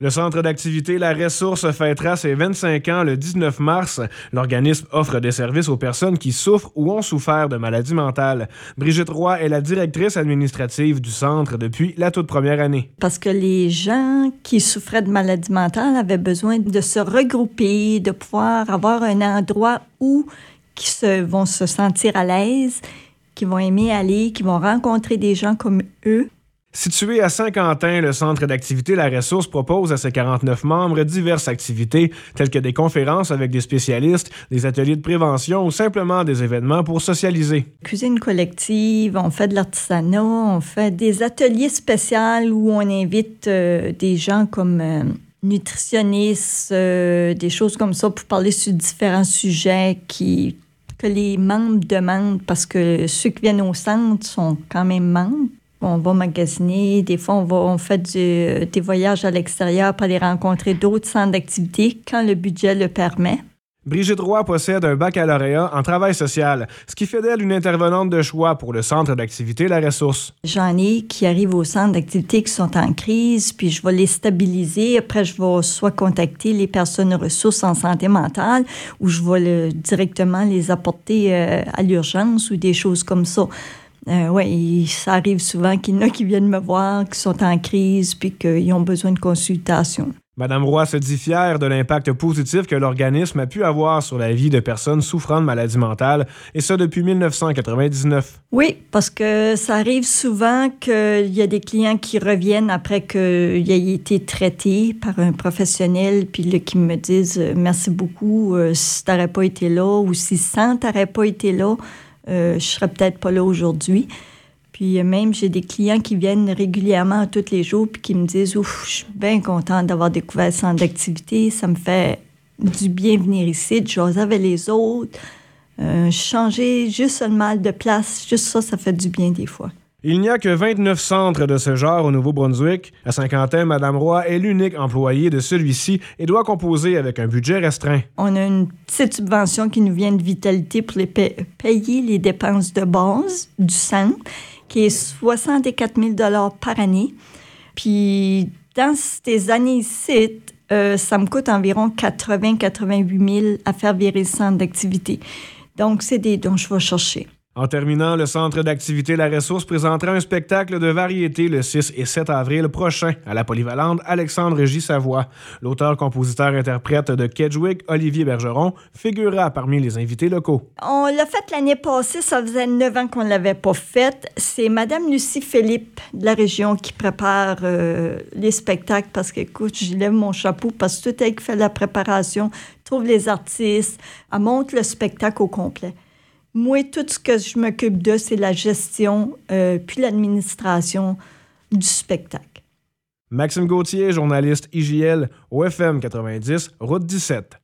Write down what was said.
Le centre d'activité La Ressource fêtera ses 25 ans le 19 mars. L'organisme offre des services aux personnes qui souffrent ou ont souffert de maladies mentales. Brigitte Roy est la directrice administrative du centre depuis la toute première année. Parce que les gens qui souffraient de maladies mentales avaient besoin de se regrouper, de pouvoir avoir un endroit où qui se, vont se sentir à l'aise, qui vont aimer aller, qui vont rencontrer des gens comme eux Situé à Saint-Quentin, le centre d'activité La Ressource propose à ses 49 membres diverses activités, telles que des conférences avec des spécialistes, des ateliers de prévention ou simplement des événements pour socialiser. Cuisine collective, on fait de l'artisanat, on fait des ateliers spéciaux où on invite euh, des gens comme euh, nutritionnistes, euh, des choses comme ça pour parler sur différents sujets qui que les membres demandent parce que ceux qui viennent au centre sont quand même membres. On va magasiner, des fois on, va, on fait des voyages à l'extérieur pour aller rencontrer d'autres centres d'activité quand le budget le permet. Brigitte Roy possède un baccalauréat en travail social, ce qui fait d'elle une intervenante de choix pour le centre d'activité La Ressource. J'en ai qui arrivent au centre d'activité qui sont en crise, puis je vais les stabiliser. Après, je vais soit contacter les personnes ressources en santé mentale ou je vais directement les apporter euh, à l'urgence ou des choses comme ça. Euh, oui, ça arrive souvent qu'il y en a qui viennent me voir, qui sont en crise, puis qu'ils ont besoin de consultation. Madame Roy se dit fière de l'impact positif que l'organisme a pu avoir sur la vie de personnes souffrant de maladies mentales, et ça depuis 1999. Oui, parce que ça arrive souvent qu'il y a des clients qui reviennent après qu'il ait été traité par un professionnel, puis là, qui me disent euh, merci beaucoup, euh, si tu n'aurais pas été là, ou si sans t'aurais pas été là, euh, je serais peut-être pas là aujourd'hui. Puis euh, même, j'ai des clients qui viennent régulièrement tous les jours puis qui me disent Ouf, je suis bien contente d'avoir découvert ce centre d'activité. Ça me fait du bien venir ici, de jaser avec les autres. Euh, changer juste seulement de place, juste ça, ça fait du bien des fois. Il n'y a que 29 centres de ce genre au Nouveau-Brunswick. À Saint-Quentin, Mme Roy est l'unique employée de celui-ci et doit composer avec un budget restreint. On a une petite subvention qui nous vient de Vitalité pour les payer les dépenses de base du centre, qui est 64 000 par année. Puis, dans ces années-ci, euh, ça me coûte environ 80-88 000 à faire virer le centre d'activité. Donc, c'est des dons que je vais chercher. En terminant, le Centre d'activité La Ressource présentera un spectacle de variété le 6 et 7 avril prochain à la polyvalente Alexandre J. Savoie. L'auteur-compositeur-interprète de Kedgewick, Olivier Bergeron, figurera parmi les invités locaux. On l'a fait l'année passée, ça faisait neuf ans qu'on ne l'avait pas fait. C'est Madame Lucie Philippe de la région qui prépare euh, les spectacles parce que, écoute, je lève mon chapeau parce que tout elle qui fait la préparation, trouve les artistes, elle monte le spectacle au complet. Moi, tout ce que je m'occupe de, c'est la gestion euh, puis l'administration du spectacle. Maxime Gauthier, journaliste IGL, OFM 90, route 17.